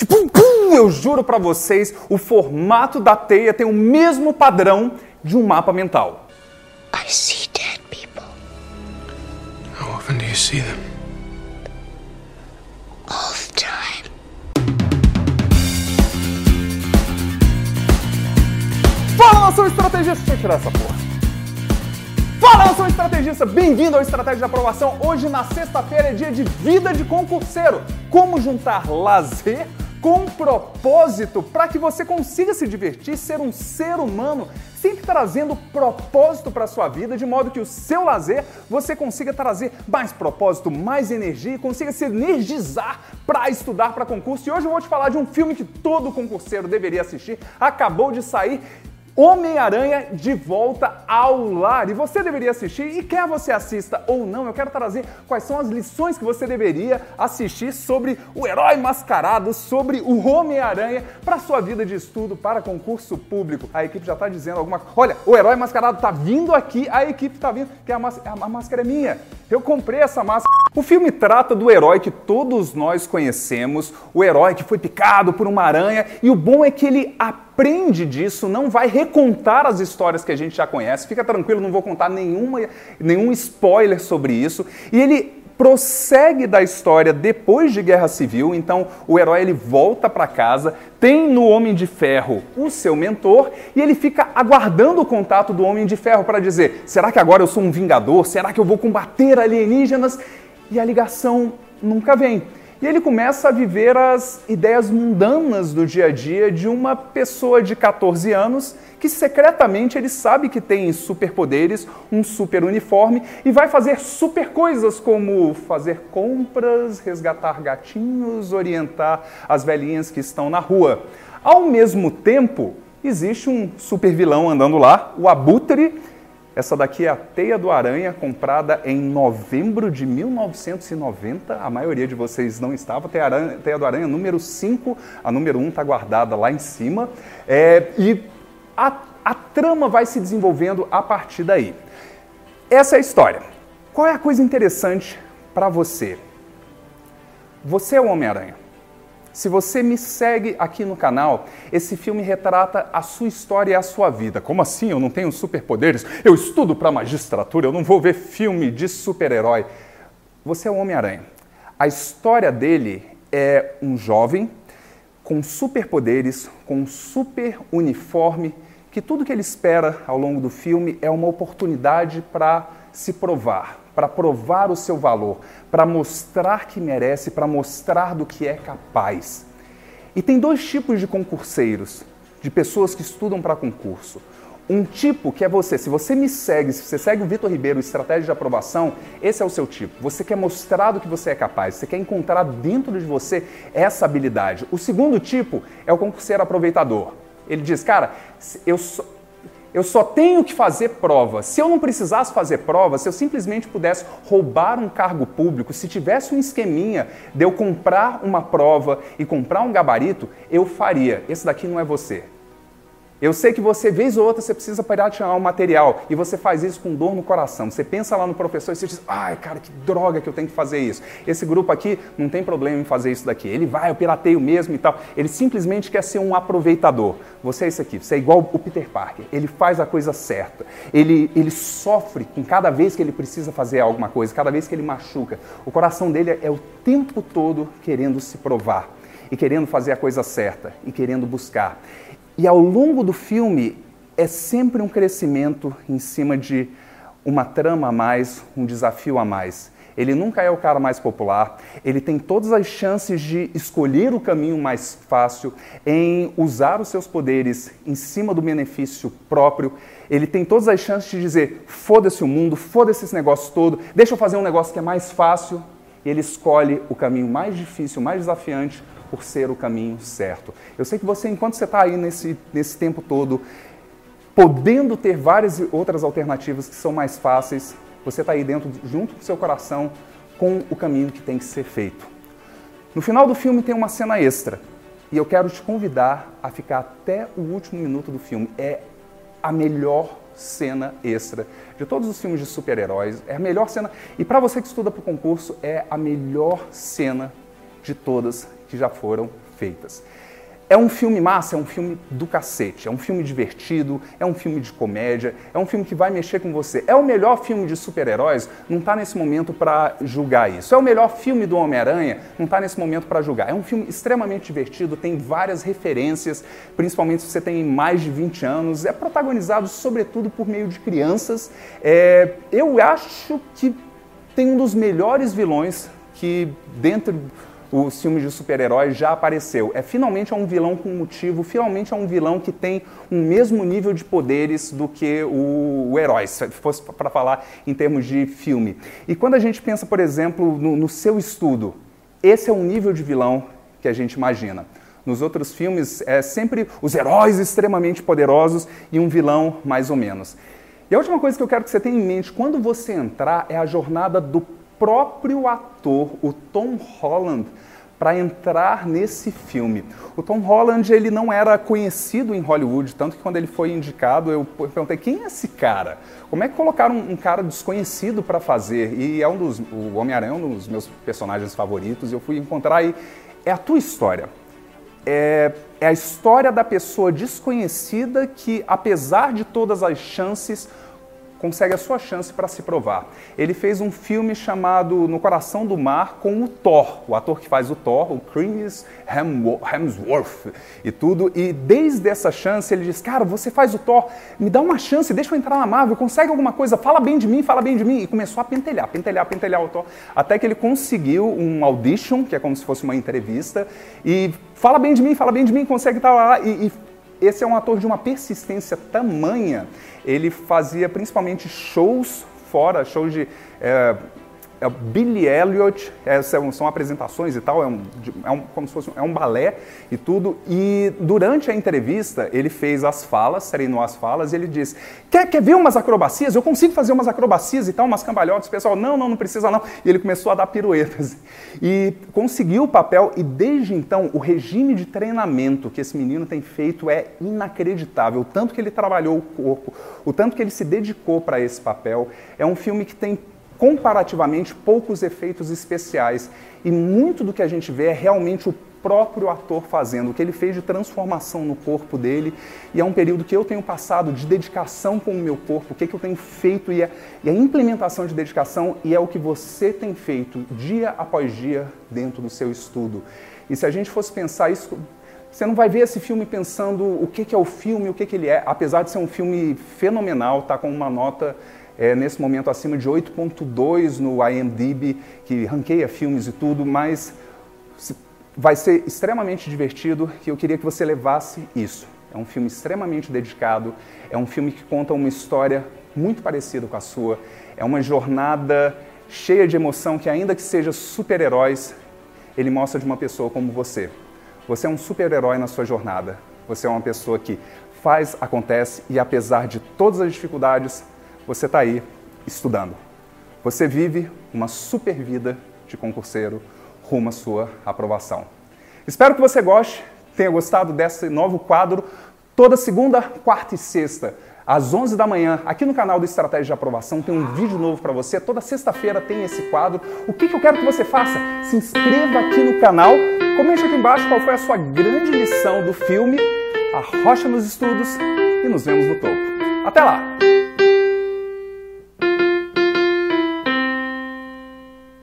Tipo, pum, eu juro para vocês, o formato da teia tem o mesmo padrão de um mapa mental. I see dead people How often do you see them? all the time. Fala, nação estrategista! Deixa eu tirar essa porra. Fala, nação estrategista! Bem-vindo ao Estratégia de Aprovação. Hoje, na sexta-feira, é dia de vida de concurseiro. Como juntar lazer com propósito para que você consiga se divertir, ser um ser humano, sempre trazendo propósito para sua vida, de modo que o seu lazer você consiga trazer mais propósito, mais energia consiga se energizar para estudar para concurso. E hoje eu vou te falar de um filme que todo concurseiro deveria assistir. Acabou de sair Homem-Aranha de volta ao lar. E você deveria assistir, e quer você assista ou não, eu quero trazer quais são as lições que você deveria assistir sobre o herói mascarado, sobre o Homem-Aranha para sua vida de estudo, para concurso público. A equipe já está dizendo alguma coisa. Olha, o herói mascarado está vindo aqui, a equipe está vindo, que a, máscara, a máscara é minha. Eu comprei essa máscara. O filme trata do herói que todos nós conhecemos, o herói que foi picado por uma aranha, e o bom é que ele aprende disso, não vai recontar as histórias que a gente já conhece. Fica tranquilo, não vou contar nenhuma, nenhum spoiler sobre isso. E ele prossegue da história depois de Guerra Civil, então o herói ele volta para casa, tem no Homem de Ferro o seu mentor e ele fica aguardando o contato do Homem de Ferro para dizer: será que agora eu sou um vingador? Será que eu vou combater alienígenas? E a ligação nunca vem. E ele começa a viver as ideias mundanas do dia a dia de uma pessoa de 14 anos que secretamente ele sabe que tem superpoderes, um super uniforme e vai fazer super coisas como fazer compras, resgatar gatinhos, orientar as velhinhas que estão na rua. Ao mesmo tempo, existe um super vilão andando lá, o Abutre, essa daqui é a Teia do Aranha, comprada em novembro de 1990. A maioria de vocês não estava. Teia, Aranha, Teia do Aranha número 5, a número 1 está guardada lá em cima. É, e a, a trama vai se desenvolvendo a partir daí. Essa é a história. Qual é a coisa interessante para você? Você é o Homem-Aranha. Se você me segue aqui no canal, esse filme retrata a sua história e a sua vida. Como assim? Eu não tenho superpoderes? Eu estudo para magistratura, eu não vou ver filme de super-herói. Você é o Homem-Aranha. A história dele é um jovem com superpoderes, com um super uniforme, que tudo que ele espera ao longo do filme é uma oportunidade para se provar, para provar o seu valor, para mostrar que merece, para mostrar do que é capaz. E tem dois tipos de concurseiros, de pessoas que estudam para concurso. Um tipo que é você, se você me segue, se você segue o Vitor Ribeiro, Estratégia de Aprovação, esse é o seu tipo. Você quer mostrar do que você é capaz, você quer encontrar dentro de você essa habilidade. O segundo tipo é o concurseiro aproveitador. Ele diz, cara, eu sou eu só tenho que fazer prova. Se eu não precisasse fazer prova, se eu simplesmente pudesse roubar um cargo público, se tivesse um esqueminha de eu comprar uma prova e comprar um gabarito, eu faria. Esse daqui não é você. Eu sei que você, vez ou outra, você precisa piratear um material e você faz isso com dor no coração. Você pensa lá no professor e você diz, ai, cara, que droga que eu tenho que fazer isso. Esse grupo aqui não tem problema em fazer isso daqui. Ele vai, eu pirateio mesmo e tal. Ele simplesmente quer ser um aproveitador. Você é isso aqui, você é igual o Peter Parker. Ele faz a coisa certa. Ele, ele sofre com cada vez que ele precisa fazer alguma coisa, cada vez que ele machuca. O coração dele é o tempo todo querendo se provar e querendo fazer a coisa certa e querendo buscar. E ao longo do filme é sempre um crescimento em cima de uma trama a mais, um desafio a mais. Ele nunca é o cara mais popular, ele tem todas as chances de escolher o caminho mais fácil, em usar os seus poderes em cima do benefício próprio. Ele tem todas as chances de dizer: foda-se o mundo, foda-se esse negócio todo, deixa eu fazer um negócio que é mais fácil. E ele escolhe o caminho mais difícil, mais desafiante, por ser o caminho certo. Eu sei que você, enquanto você está aí nesse, nesse tempo todo, podendo ter várias outras alternativas que são mais fáceis, você está aí dentro, junto com o seu coração, com o caminho que tem que ser feito. No final do filme tem uma cena extra e eu quero te convidar a ficar até o último minuto do filme. É a melhor cena extra de todos os filmes de super-heróis. É a melhor cena. E para você que estuda para o concurso, é a melhor cena de todas que já foram feitas. É um filme massa, é um filme do cacete, é um filme divertido, é um filme de comédia, é um filme que vai mexer com você. É o melhor filme de super-heróis? Não está nesse momento para julgar isso. É o melhor filme do Homem-Aranha? Não está nesse momento para julgar. É um filme extremamente divertido, tem várias referências, principalmente se você tem mais de 20 anos. É protagonizado sobretudo por meio de crianças. É, eu acho que tem um dos melhores vilões que dentro os filmes de super-heróis já apareceu. É finalmente é um vilão com motivo, finalmente é um vilão que tem um mesmo nível de poderes do que o, o herói, se fosse para falar em termos de filme. E quando a gente pensa, por exemplo, no, no seu estudo, esse é o nível de vilão que a gente imagina. Nos outros filmes é sempre os heróis extremamente poderosos e um vilão mais ou menos. E a última coisa que eu quero que você tenha em mente quando você entrar é a jornada do próprio ator, o Tom Holland, para entrar nesse filme. O Tom Holland ele não era conhecido em Hollywood, tanto que quando ele foi indicado eu perguntei quem é esse cara? Como é que colocaram um, cara desconhecido para fazer? E é um dos, o Homem-Aranha é um dos meus personagens favoritos. Eu fui encontrar aí é a tua história. É, é a história da pessoa desconhecida que, apesar de todas as chances, consegue a sua chance para se provar. Ele fez um filme chamado No Coração do Mar com o Thor, o ator que faz o Thor, o Chris Hemsworth e tudo. E desde essa chance ele diz: Cara, você faz o Thor, me dá uma chance, deixa eu entrar na Marvel, consegue alguma coisa, fala bem de mim, fala bem de mim. E começou a pentelhar, pentelhar, pentelhar o Thor, até que ele conseguiu um audition, que é como se fosse uma entrevista, e fala bem de mim, fala bem de mim, consegue estar lá. E, e esse é um ator de uma persistência tamanha. Ele fazia principalmente shows fora, shows de é, é o Billy Elliot, é, são, são, apresentações e tal, é um, é um, como se fosse é um balé e tudo. E durante a entrevista ele fez as falas, treinou as falas e ele disse: quer, quer ver umas acrobacias? Eu consigo fazer umas acrobacias e tal, umas cambalhotas. O pessoal, não, não, não precisa não. E ele começou a dar piruetas e conseguiu o papel. E desde então o regime de treinamento que esse menino tem feito é inacreditável. O tanto que ele trabalhou o corpo, o tanto que ele se dedicou para esse papel. É um filme que tem comparativamente poucos efeitos especiais e muito do que a gente vê é realmente o próprio ator fazendo, o que ele fez de transformação no corpo dele, e é um período que eu tenho passado de dedicação com o meu corpo, o que, que eu tenho feito, e, é, e a implementação de dedicação, e é o que você tem feito dia após dia dentro do seu estudo. E se a gente fosse pensar isso, você não vai ver esse filme pensando o que, que é o filme, o que, que ele é, apesar de ser um filme fenomenal, tá com uma nota é, nesse momento acima de 8.2 no IMDb, que ranqueia filmes e tudo, mas vai ser extremamente divertido e eu queria que você levasse isso. É um filme extremamente dedicado, é um filme que conta uma história muito parecida com a sua, é uma jornada cheia de emoção que ainda que seja super-heróis, ele mostra de uma pessoa como você. Você é um super-herói na sua jornada. Você é uma pessoa que faz, acontece e apesar de todas as dificuldades, você está aí estudando. Você vive uma super vida de concurseiro rumo à sua aprovação. Espero que você goste, tenha gostado desse novo quadro. Toda segunda, quarta e sexta, às 11 da manhã, aqui no canal do Estratégia de Aprovação, tem um vídeo novo para você. Toda sexta-feira tem esse quadro. O que, que eu quero que você faça? Se inscreva aqui no canal, comente aqui embaixo qual foi a sua grande lição do filme, a Rocha nos Estudos, e nos vemos no topo. Até lá!